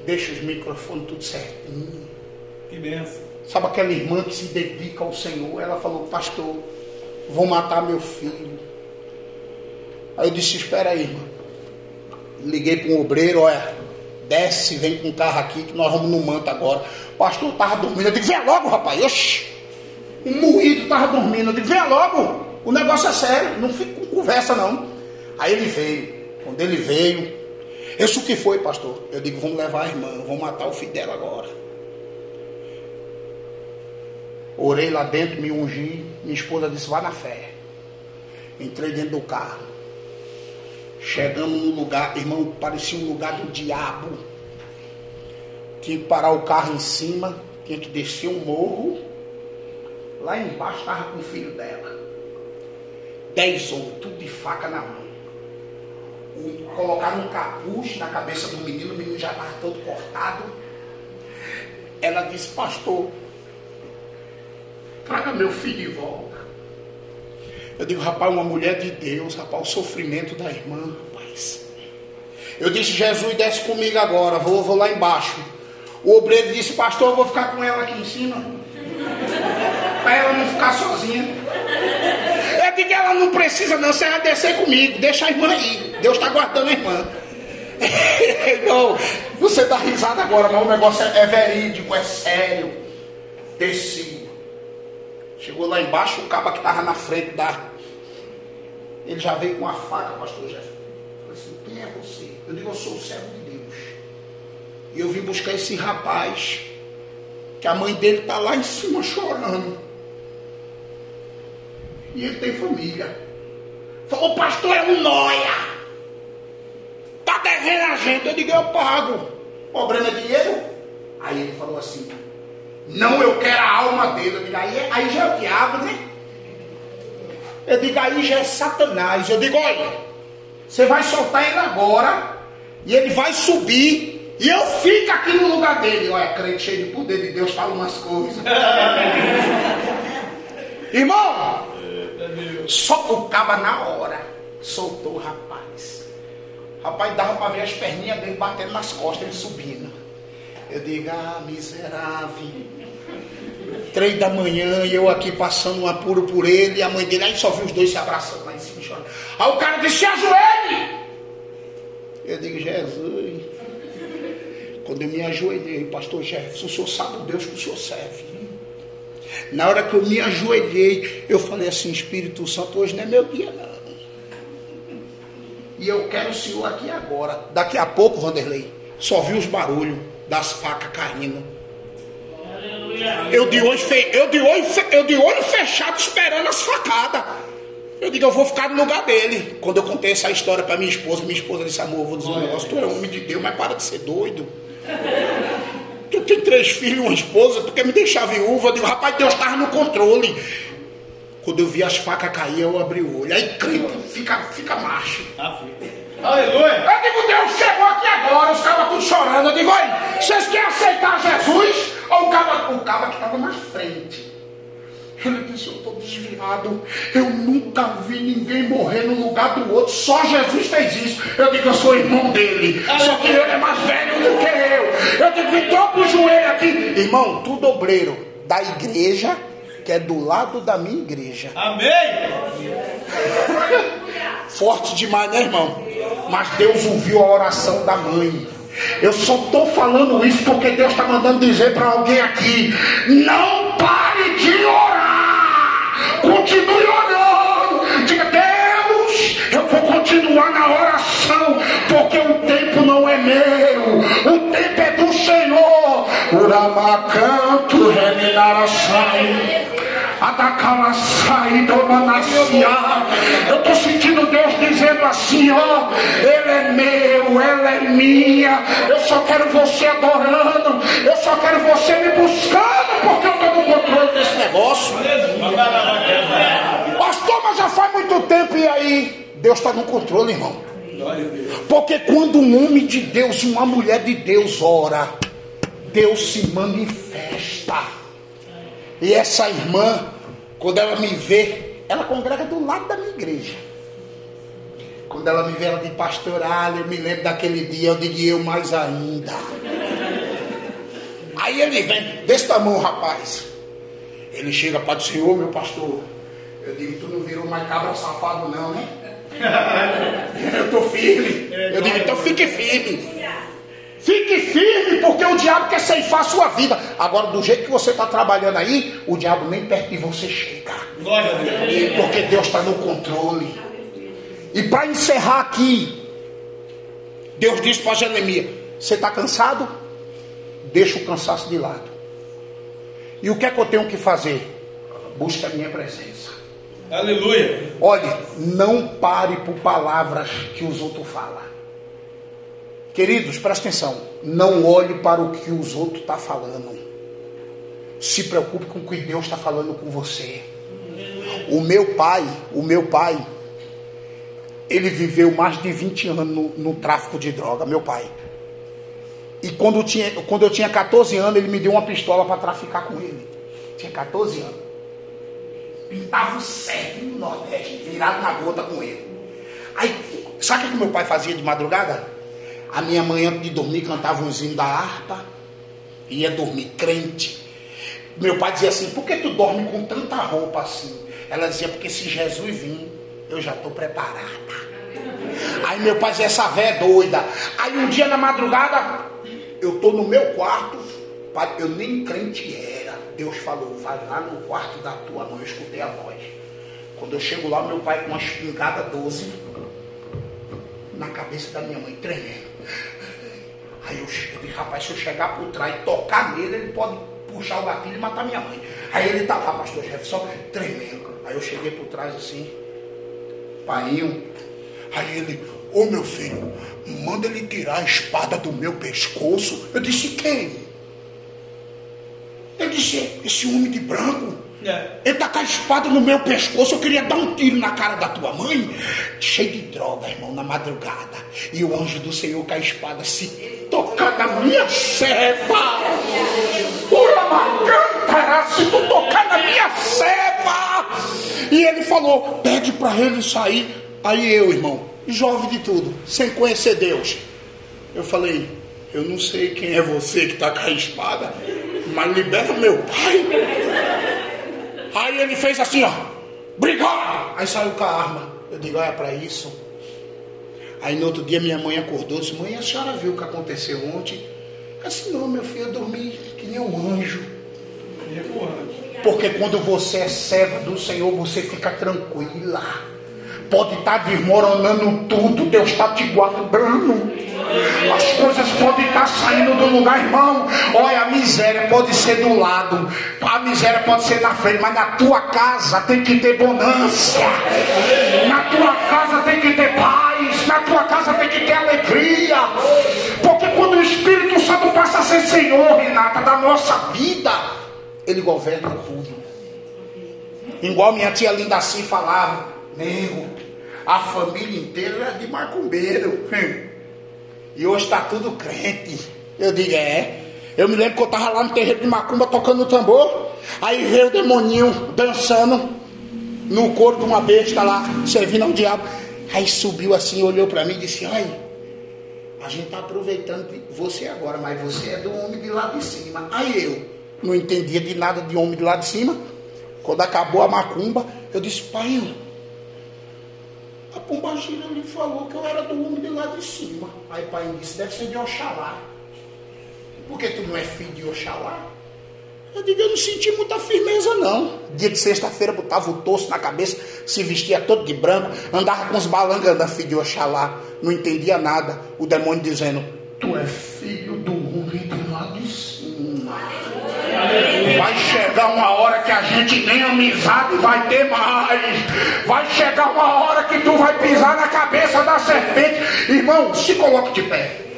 deixa os microfones tudo certinho. Que benção. Sabe aquela irmã que se dedica ao Senhor? Ela falou, pastor, vão matar meu filho. Aí eu disse, espera aí, irmã. Liguei para um obreiro, olha, desce, vem com o carro aqui, que nós vamos no manto agora. O pastor estava dormindo. Eu digo, vem logo, rapaz. Oxi. Um moído estava dormindo. Eu digo, vem logo. O negócio é sério. Não fica com conversa, não. Aí ele veio. Quando ele veio, isso que foi, pastor? Eu digo, vamos levar a irmã, vamos matar o filho dela agora. Orei lá dentro, me ungi. Minha esposa disse: vá na fé. Entrei dentro do carro. Chegamos no lugar, irmão, parecia um lugar do diabo. Tinha que parar o carro em cima, tinha que descer um morro. Lá embaixo estava com o filho dela. Dez homens, tudo de faca na mão. Colocaram um capuz na cabeça do menino, o menino já estava todo cortado. Ela disse, pastor, traga meu filho de volta. Eu digo, rapaz, uma mulher de Deus, rapaz, o sofrimento da irmã, rapaz. Eu disse, Jesus, desce comigo agora, vou, vou lá embaixo. O obreiro disse, pastor, eu vou ficar com ela aqui em cima. Para ela não ficar sozinha. Eu digo, ela não precisa não, você vai descer comigo, deixa a irmã aí. Deus está guardando a irmã. [LAUGHS] não, você dá risada agora, mas o negócio é, é verídico, é sério. Desci. Chegou lá embaixo, o caba que estava na frente da. Ele já veio com a faca, pastor. Eu falei assim, quem é você? Eu digo, eu sou o servo de Deus. E eu vim buscar esse rapaz, que a mãe dele está lá em cima chorando. E ele tem família. Falou, pastor, é um noia. Está devendo a gente. Eu digo, eu pago. O problema é dinheiro? Aí ele falou assim, não, eu quero a alma dele. Eu digo, aí, aí já é o diabo, né? Eu digo, aí já é Satanás. Eu digo, olha, você vai soltar ele agora, e ele vai subir, e eu fico aqui no lugar dele. Olha, crente cheio de poder de Deus fala umas coisas. [LAUGHS] Irmão, só o caba na hora soltou o rapaz. Rapaz, dava para ver as perninhas dele batendo nas costas, ele subindo. Eu digo, ah, miserável. Três da manhã e eu aqui passando um apuro por ele e a mãe dele, aí só vi os dois se abraçando lá em cima chorando. Aí o cara disse, se ajoelhe! Eu digo, Jesus. Quando eu me ajoelhei, pastor Jefferson, o senhor sabe o Deus que o senhor serve. Na hora que eu me ajoelhei, eu falei assim, Espírito Santo, hoje não é meu dia não. E eu quero o senhor aqui agora. Daqui a pouco, Vanderlei, só vi os barulhos das facas caindo. Eu de, olho fe... eu, de olho fe... eu de olho fechado esperando as facadas. Eu digo, eu vou ficar no lugar dele. Quando eu contei essa história para minha esposa, minha esposa disse, amor, vou dizer um negócio, tu é homem de Deus, mas para de ser doido. [LAUGHS] Tu tem três filhos e uma esposa, tu quer me deixar viúva? Eu digo, rapaz, Deus estava no controle. Quando eu vi as facas cair, eu abri o olho. Aí crente, fica, fica macho. Aleluia. Eu digo, Deus chegou aqui agora, os cabas tudo chorando. Eu digo, olha, vocês querem aceitar Jesus? Ou o caba, o caba que estava na frente? Ele disse, eu estou desviado. Eu nunca vi ninguém morrer no lugar do outro. Só Jesus fez isso. Eu digo, eu sou irmão dele. Só que ele é mais velho do que eu. Eu digo, dobro o joelho aqui. Irmão, tu dobreiro da igreja, que é do lado da minha igreja. Amém. Forte demais, né, irmão? Mas Deus ouviu a oração da mãe. Eu só estou falando isso porque Deus está mandando dizer para alguém aqui: não pare de orar, continue orando. Diga, Deus, eu vou continuar na oração, porque o tempo não é meu, o tempo é do Senhor. Uramacanto, reminaraçai. Eu estou sentindo Deus dizendo assim, ó, Ele é meu, ela é minha. Eu só quero você adorando. Eu só quero você me buscando, porque eu estou no controle desse negócio. Pastor, mas já faz muito tempo e aí? Deus está no controle, irmão. Porque quando um homem de Deus e uma mulher de Deus ora, Deus se manifesta. E essa irmã, quando ela me vê, ela congrega do lado da minha igreja. Quando ela me vê ela de pastoral, eu me lembro daquele dia, eu digo eu mais ainda. Aí ele vem, desse tamanho, rapaz. Ele chega para o Senhor, meu pastor. Eu digo, tu não virou mais cabra safado não, né? [LAUGHS] Eu estou firme. Eu digo, então fique firme. Fique firme, porque o diabo quer ceifar a sua vida. Agora, do jeito que você está trabalhando aí, o diabo nem perto de você chega. Porque Deus está no controle. E para encerrar aqui, Deus disse para Jeremias: Você está cansado? Deixa o cansaço de lado. E o que é que eu tenho que fazer? Busque a minha presença. Aleluia. Olhe, não pare por palavras que os outros falam. Queridos, presta atenção. Não olhe para o que os outros estão falando. Se preocupe com o que Deus está falando com você. O meu pai, o meu pai, ele viveu mais de 20 anos no, no tráfico de droga, meu pai. E quando eu, tinha, quando eu tinha 14 anos, ele me deu uma pistola para traficar com ele. Tinha 14 anos. Pintava o certo no Nordeste, virado na gota com ele. Aí, sabe o que meu pai fazia de madrugada? A minha mãe, antes de dormir, cantava um zinho da harpa. Ia dormir crente. Meu pai dizia assim: por que tu dorme com tanta roupa assim? Ela dizia: porque se Jesus vir, eu já estou preparada. Aí meu pai dizia: essa véia é doida. Aí um dia na madrugada, eu estou no meu quarto, eu nem crente era. Deus falou: vai lá no quarto da tua mãe. Eu escutei a voz. Quando eu chego lá, meu pai com uma espingarda 12 na cabeça da minha mãe, tremendo. Aí eu, eu rapaz, se eu chegar por trás e tocar nele, ele pode puxar o gatilho e matar minha mãe. Aí ele tá lá, pastor Jefferson, tremendo. Aí eu cheguei por trás assim, painho. Aí ele, ô meu filho, manda ele tirar a espada do meu pescoço. Eu disse, quem? Ele disse, esse homem de branco. É. Ele tá com a espada no meu pescoço, eu queria dar um tiro na cara da tua mãe. Cheio de droga, irmão, na madrugada. E o anjo do Senhor com a espada se tocar na minha serva. Pura macantara, se tu tocar na minha serva. E ele falou, pede para ele sair. Aí eu, irmão, jovem de tudo, sem conhecer Deus. Eu falei, eu não sei quem é você que está com a espada, mas libera meu pai. Aí ele fez assim, ó, obrigado. Aí saiu com a arma. Eu digo, olha para isso. Aí no outro dia minha mãe acordou e disse, mãe, a senhora viu o que aconteceu ontem? Eu disse, não, meu filho, eu dormi que nem um anjo. Porque quando você é serva do Senhor, você fica tranquila. Pode estar desmoronando tudo, Deus está te guardando. As coisas podem estar saindo do lugar, irmão. Olha, a miséria pode ser do lado, a miséria pode ser na frente, mas na tua casa tem que ter bonança. Na tua casa tem que ter paz, na tua casa tem que ter alegria. Porque quando o Espírito Santo passa a ser Senhor, Renata, da nossa vida, Ele governa tudo. Igual minha tia Linda assim falava, nego, a família inteira é de macumbeiro. [LAUGHS] E hoje está tudo crente. Eu digo, é. Eu me lembro que eu estava lá no terreiro de Macumba tocando tambor. Aí veio o demoninho dançando no corpo de uma besta lá, servindo ao diabo. Aí subiu assim, olhou para mim e disse: Ai, a gente está aproveitando você agora, mas você é do homem de lá de cima. Aí eu não entendia de nada de homem de lá de cima. Quando acabou a macumba, eu disse: Pai, a pombagira lhe falou que eu era do homem de lá de cima. Aí o pai disse, deve ser de Oxalá. Por que tu não é filho de Oxalá? Eu digo, eu não senti muita firmeza não. Dia de sexta-feira botava o torso na cabeça, se vestia todo de branco, andava com os balangos da filho de Oxalá. Não entendia nada. O demônio dizendo, tu é filho do Vai chegar uma hora que a gente nem amizade vai ter mais. Vai chegar uma hora que tu vai pisar na cabeça da serpente. Irmão, se coloque de pé.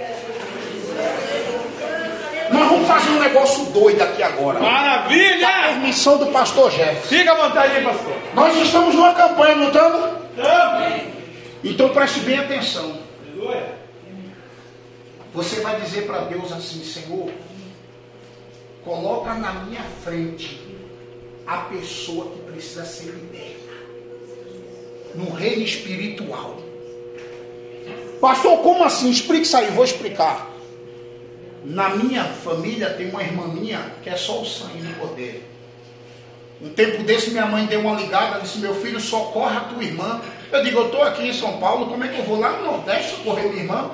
Nós vamos fazer um negócio doido aqui agora. Com a Maravilha! permissão do pastor Jeff. Fica à vontade aí, pastor. Nós estamos numa campanha, não estamos? Estamos. Então preste bem atenção. Você vai dizer para Deus assim, Senhor, coloca na minha frente a pessoa que precisa ser liberta. No reino espiritual. Pastor, como assim? Explique isso aí, vou explicar. Na minha família tem uma irmã minha que é só o sangue no poder. Um tempo desse minha mãe deu uma ligada, disse, meu filho, socorre a tua irmã. Eu digo, eu estou aqui em São Paulo, como é que eu vou lá no Nordeste socorrer minha irmã?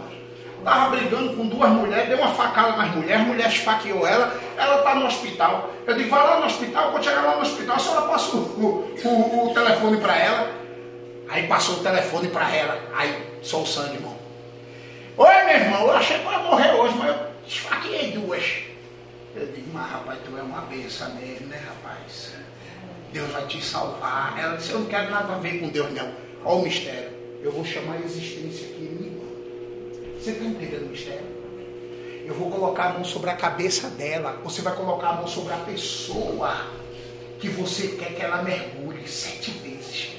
Estava brigando com duas mulheres, deu uma facada nas mulheres, a mulher esfaqueou ela, ela está no hospital. Eu digo, vai lá no hospital, quando chegar lá no hospital, a senhora passa o, o, o, o telefone para ela. Aí passou o telefone para ela, aí só o sangue, irmão. Oi, meu irmão, eu achei que eu ia morrer hoje, mas eu esfaqueei duas. Eu digo, mas rapaz, tu é uma benção mesmo, né, rapaz? Deus vai te salvar. Ela disse, eu não quero nada a ver com Deus, não. Olha o mistério. Eu vou chamar a existência aqui. Você está entendendo o mistério? Eu vou colocar a mão sobre a cabeça dela. Você vai colocar a mão sobre a pessoa que você quer que ela mergulhe sete vezes.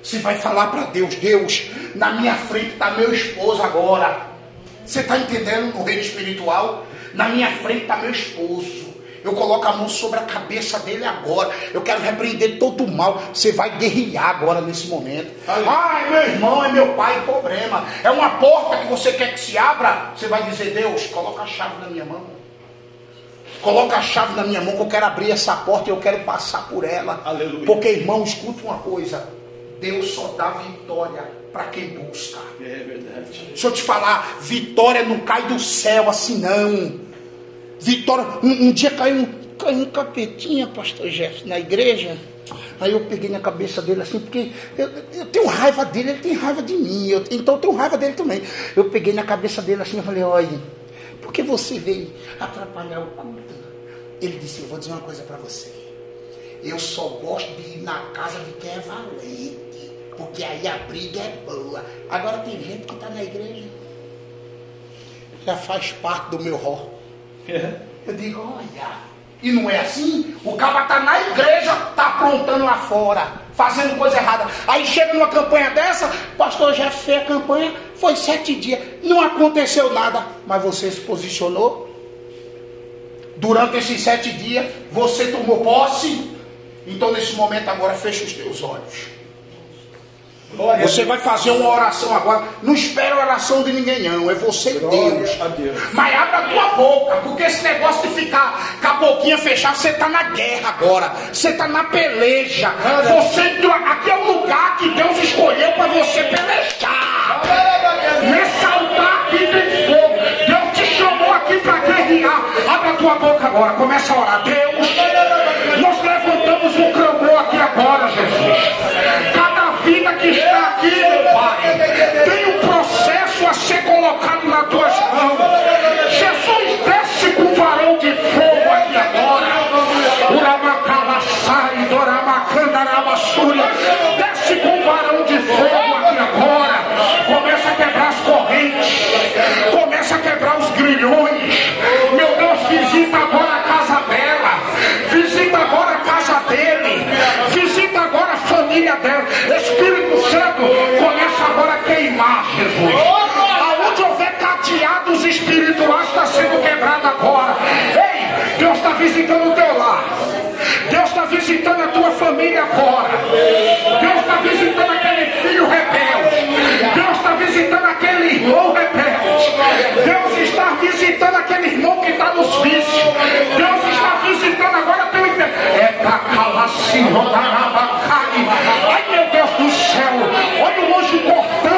Você vai falar para Deus, Deus, na minha frente está meu esposo agora. Você está entendendo no reino espiritual? Na minha frente está meu esposo. Eu coloco a mão sobre a cabeça dele agora. Eu quero repreender todo o mal. Você vai guerrear agora nesse momento. Ai, meu irmão, é meu pai, problema. É uma porta que você quer que se abra. Você vai dizer, Deus, coloca a chave na minha mão. Coloca a chave na minha mão que eu quero abrir essa porta e eu quero passar por ela. Aleluia. Porque, irmão, escuta uma coisa. Deus só dá vitória para quem busca. É verdade. Deixa eu te falar, vitória não cai do céu assim não. Vitória, um, um dia caiu um, caiu um capetinha, pastor Jefferson, na igreja. Aí eu peguei na cabeça dele assim, porque eu, eu tenho raiva dele, ele tem raiva de mim, eu- então eu tenho raiva dele também. Eu peguei na cabeça dele assim e falei, olha, por que você veio atrapalhar o culto? Ele disse, eu vou dizer uma coisa para você. Eu só gosto de ir na casa de quem é valente. Porque aí a briga é boa. Agora tem gente que está na igreja. Já faz parte do meu rol. É. Eu digo, olha. E não é assim? O cara está na igreja, está aprontando lá fora, fazendo coisa errada. Aí chega numa campanha dessa, pastor já fez a campanha, foi sete dias, não aconteceu nada, mas você se posicionou. Durante esses sete dias, você tomou posse. Então, nesse momento, agora fecha os teus olhos. Glória Você vai fazer uma oração agora. Não espera a oração de ninguém, não. É você e Glória Deus. Mas abre a tua boca, porque esse negócio de ficar com a boquinha fechada, você está na guerra agora. Você está na peleja. Você entrou- aqui é o lugar que Deus escolheu para você pelejar. Nesse altar aqui tem fogo. Deus te chamou aqui para guerrear. Abre a tua boca agora. Começa a orar. Deus, nós levantamos um clamor aqui agora, Jesus. Vida que está aqui, meu Pai, tem um processo a ser colocado nas tuas mãos. Jesus, desce com varão de fogo aqui agora. Uramacalaçai, doramacandarabassúria. Jesus. Aonde houver cadeados espirituais está sendo quebrado agora. Ei, Deus está visitando o teu lar. Deus está visitando a tua família agora. Deus está visitando aquele filho rebelde. Deus está visitando aquele irmão rebelde. Deus está visitando aquele irmão que está nos vícios. Deus está visitando agora teu inter- É da Calacirrodarabacai. Ai meu Deus do céu. Olha o anjo cortando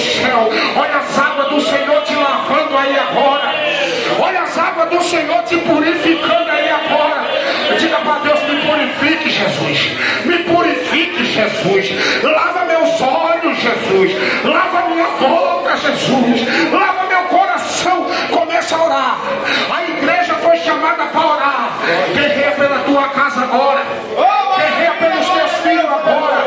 céu. Olha as águas do Senhor te lavando aí agora. Olha as águas do Senhor te purificando aí agora. Diga para Deus: me purifique, Jesus. Me purifique, Jesus. Lava meus olhos, Jesus. Lava minha boca, Jesus. Lava meu coração. Começa a orar. A igreja foi chamada para orar. Guerreia pela tua casa agora. Guerreia pelos teus filhos agora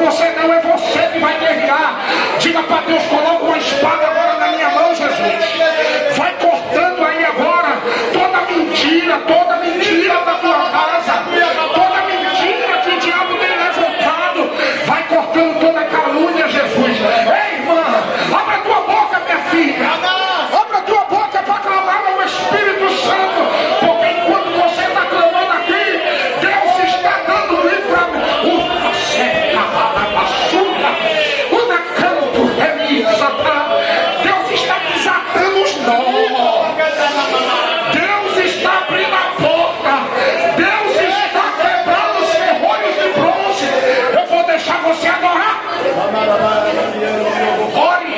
você, não. É você que vai guerrear. Diga para Deus: coloca uma espada agora na minha mão, Jesus. Vai cortando aí agora toda mentira, toda mentira da tua casa. Toda mentira que o diabo tem levantado. Vai cortando toda calúnia, Jesus. Abrindo a porta. Deus está quebrando os ferrolhos de bronze. Eu vou deixar você adorar. Ore.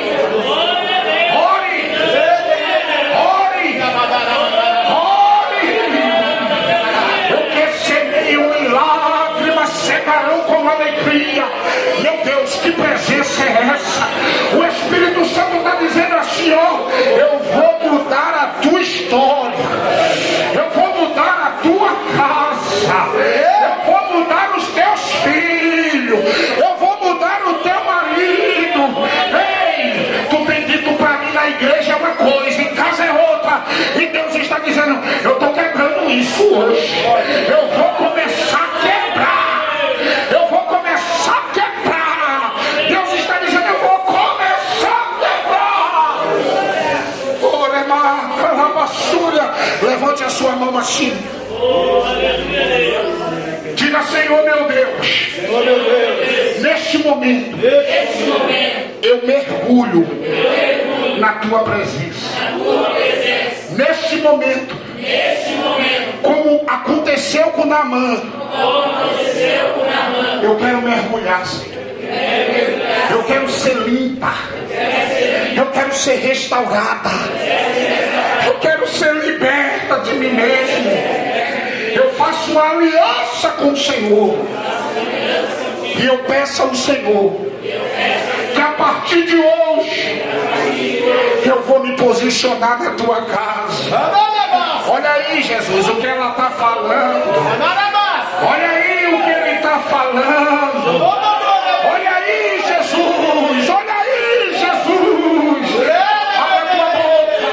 Dizendo: eu estou quebrando isso hoje, eu vou começar a quebrar, eu vou começar a quebrar. Deus está dizendo: eu vou começar a quebrar. Orema, calabaçúria. Levante a sua mão assim. Diga, Senhor meu Deus, neste momento, eu mergulho na tua presença. Neste momento, como aconteceu com Namã, eu quero mergulhar, Senhor. Eu quero ser limpa. Eu quero ser restaurada. Eu quero ser liberta de mim mesmo. Eu faço uma aliança com o Senhor. E eu peço ao Senhor que a partir de hoje eu vou me posicionar na tua casa. Olha aí, Jesus, o que ela está falando. Olha aí o que ele está falando. Olha aí, Jesus. Olha aí, Jesus. Abre a tua boca.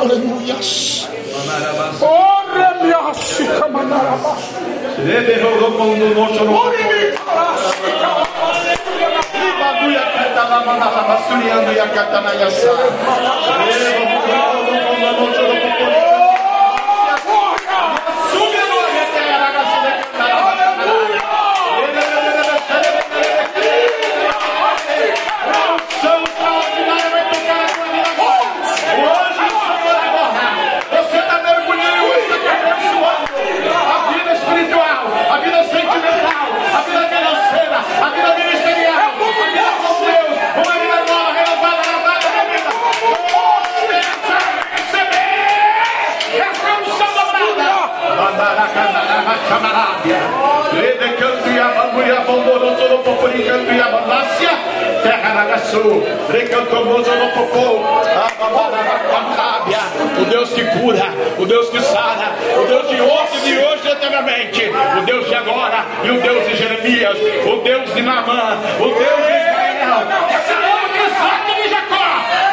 Aleluia. baguia catala No o Deus que cura, o Deus que sara, o Deus de ontem, de hoje eternamente, o Deus de agora e o Deus de Jeremias, o Deus de Naamã, o Deus de Israel, esse Deus de Isaac e de Jacó,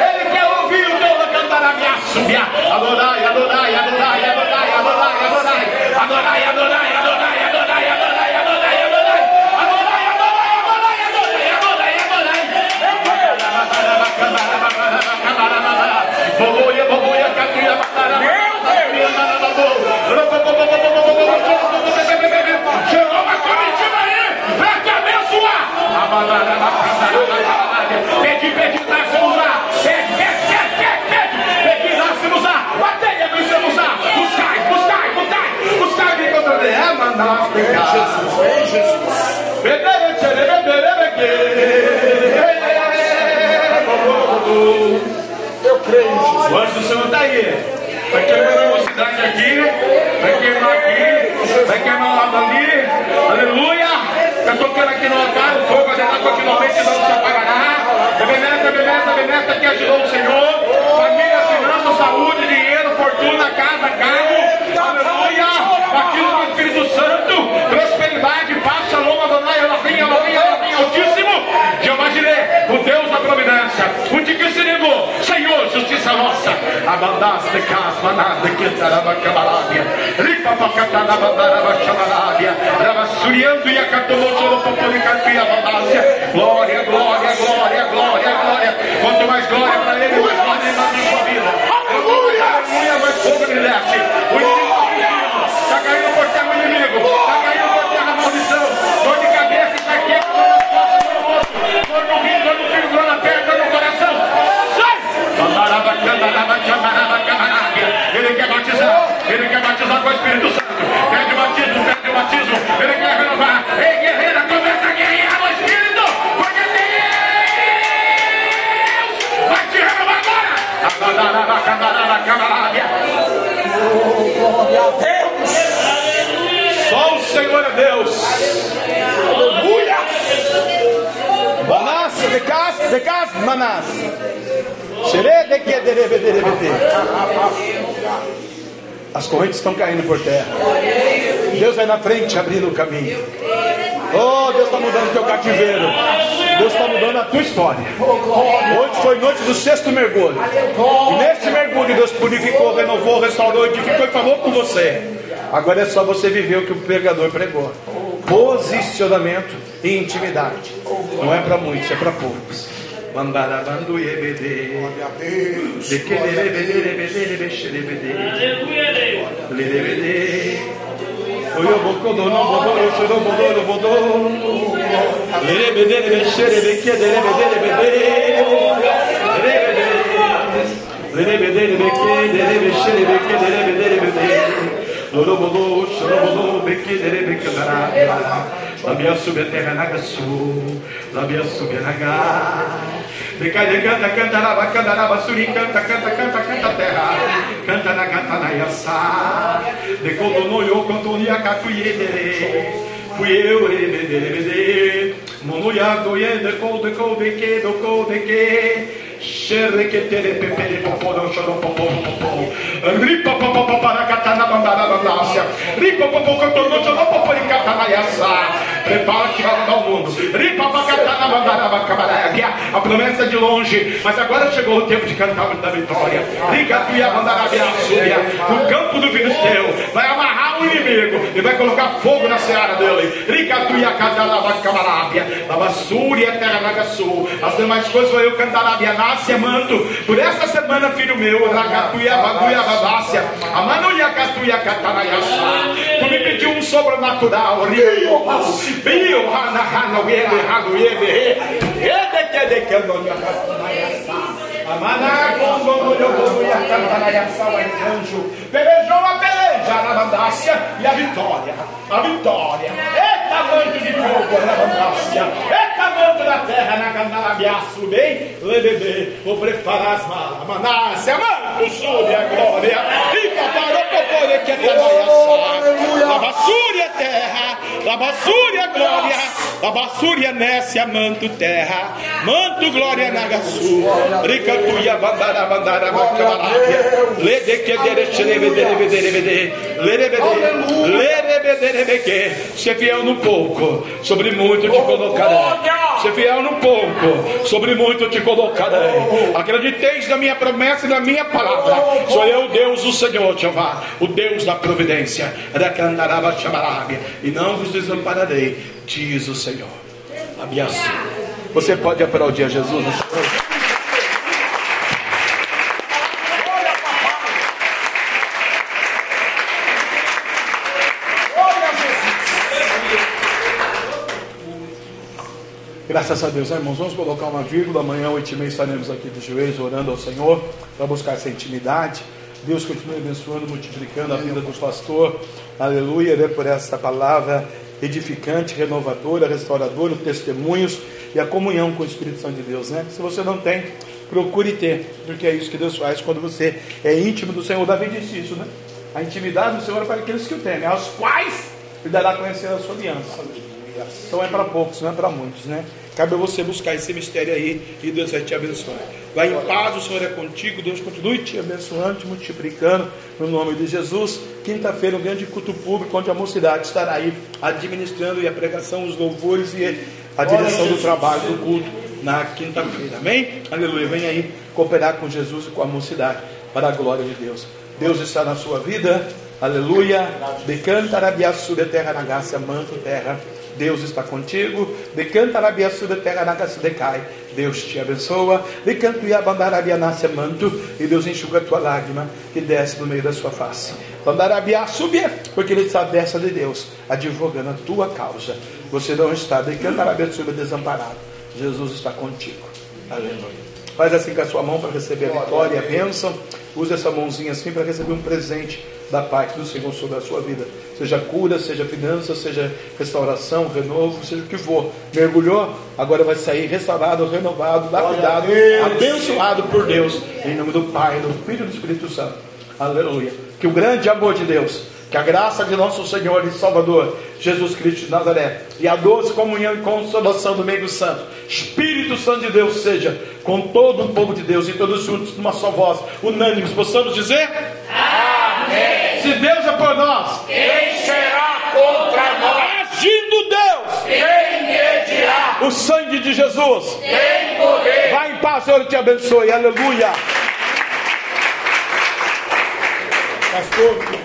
ele quer ouvir o Deus da cantarabia, subir, adorai, adorai, adorai, adorai, adorai, adorai, adorai, adorai, adorai, adorai, adorai, adorai, adorai, adorai, adorai, adorai, adorai, Boboia, boboia, catria, Chegou uma comitiva aí pra te abençoar. Pede, pede, nós vamos lá. Pede, Eu tocando aqui no altar, o fogo dela continuamente não se apagará. Bebeneta, bebeneta, bebeneta que ajudou o Senhor. Família, finanças, saúde, dinheiro, fortuna, casa, carro. Aleluia. Aquilo do Espírito Santo, prosperidade, paz, shalom, Adonai, Elohim, Elohim, Elohim, Altíssimo. Jeová Jireh, o Deus da providência. O que se negou, Senhor, justiça nossa. Abandaste cas, manada, que taraba camarábia. Ripa pacatana, bandaraba chamarábia. Rava suriando e acatomou todo o povo de capia, abandácia. Glória, glória, glória, glória, glória. Quanto mais glória para ele, mais glória ele na sua vida. Aleluia, aleluia, mais fogo ele desce. O Ele quer batizar. Ele quer batizar com o Espírito Santo. Pede batismo, pede batismo. Ele quer renovar. Ei, guerreira, começa a guerrear no Espírito. Porque Deus vai te renovar agora. Só o Senhor é Deus. Aleluia. Manás, manás. De dere, de, de, de. As correntes estão caindo por terra. Deus vai na frente abrindo o caminho. Oh, Deus está mudando teu cativeiro. Deus está mudando a tua história. Hoje foi noite do sexto mergulho. E neste mergulho Deus purificou, renovou, restaurou, edificou e falou com você. Agora é só você viver o que o pregador pregou. Posicionamento e intimidade. Não é para muitos, é para poucos. Bambara bandu yebedi. Zekelere bedere bedere beşere bedere. Lere bedere. Oyo boko dono bodoro şoro bodoro bodoro. Lere bedere beşere bekedere bedere bedere. Lere bedere. Lere bedere bekedere beşere bekedere bedere bedere. Doro bodo şoro bodo bekedere bekedere. Lebede. Lerebederebexerebekederebederebede. Lorobodo, chorobodo, bekederebekedarabia. Labia subeterranagasu. Labia suberaga. Decade, canta, canta, raba, canta, raba, suri, canta, canta, canta, canta, terra. Canta na gata na yassa. Decodo no yo, conto ni acatuiedere. Fui eu, rebede, Monuyago, yede, code, code, que, do, code, que. Sherekete pepele popo no shono popo popo. Ripo popo popo rakatana bambara bambasia. Ripo popo koto no shono popo rikatana yasa. Prepara que vai mudar o mundo. A promessa é de longe, mas agora chegou o tempo de cantar da vitória. No campo do filisteu, vai amarrar o inimigo e vai colocar fogo na seara dele. Rica tu ia cantar a bacabarábia. Lava súria, terra nagaçu. As demais coisas vou eu cantar a bianácia, manto. Por esta semana, filho meu, racatuia, baguia, badácia. Amanuia, catuia, catanaiaçá. Me pediu um sobrenatural. A. Pelejou a peleja na bandácia e a vitória. A vitória. Eita, manto de fogo na bandácia. Eita, manto da terra na canalabiaço. Bem, lebebê, vou preparar as malas. Manácia, manto, sube a glória. E é canaiaçá. Lavassúria, terra. Lavassúria, glória. Lavassúria, nécia, manto, terra. Manto, glória, nagaçu. Ricatuia, bandara, bandara, bacabarábia. Lede, que derece, lebede, lebede, lebede. Lerebede, lerebede, Ser fiel no pouco, sobre muito te colocarei. Ser fiel no pouco, sobre muito te colocarei. Acrediteis na minha promessa e na minha palavra. Sou eu, Deus, o Senhor, Jeová, o Deus da providência. E não vos desampararei, diz o Senhor. Abiaço. Você pode aplaudir a Jesus? Graças a Deus, né, irmãos. Vamos colocar uma vírgula. Amanhã, oito e meia, estaremos aqui de joelhos, orando ao Senhor para buscar essa intimidade. Deus continue abençoando, multiplicando a vida do pastor. Aleluia, né, por essa palavra edificante, renovadora, restauradora, testemunhos e a comunhão com o Espírito Santo de Deus, né? Se você não tem, procure ter, porque é isso que Deus faz quando você é íntimo do Senhor. Davi disse isso, né? A intimidade do Senhor é para aqueles que o temem, aos quais ele dará a conhecer a sua aliança. Então é para poucos, não é para muitos, né? Cabe a você buscar esse mistério aí e Deus vai te abençoar. Vai em paz, o Senhor é contigo. Deus continue te abençoando, te multiplicando, no nome de Jesus. Quinta-feira, um grande culto público, onde a mocidade estará aí administrando e a pregação, os louvores e a direção do trabalho do culto na quinta-feira. Amém? Aleluia. Vem aí cooperar com Jesus e com a mocidade para a glória de Deus. Deus está na sua vida. Aleluia. Decanta rabiaçuda terra na graça, manto terra. Deus está contigo. Decanta rabiaçuda terra na graça decai. Deus te abençoa. Decanto e abandarabianácia manto. E Deus enxuga a tua lágrima que desce no meio da sua face. Bandarabia subir, porque ele está dessa de Deus, advogando a tua causa. Você não está decanta rabiaçuda desamparado. Jesus está contigo. Aleluia. Faz assim com a sua mão para receber a vitória e a bênção. Use essa mãozinha assim para receber um presente da parte do Senhor sobre a sua vida. Seja cura, seja finanças, seja restauração, renovo, seja o que for. Mergulhou, agora vai sair restaurado, renovado, lapidado, abençoado por Deus. Em nome do Pai, do Filho e do Espírito Santo. Aleluia. Que o grande amor de Deus, que a graça de nosso Senhor e Salvador, Jesus Cristo de Nazaré, e a doce comunhão e consolação do meio santo, Espírito Santo de Deus, seja com todo o povo de Deus e todos juntos, numa só voz, unânimes, possamos dizer: Amém. Se Deus é por nós, Quem será contra nós? agindo Deus, Quem medirá? o sangue de Jesus, Tem poder. vai em paz, Senhor te abençoe, aleluia. Pastor,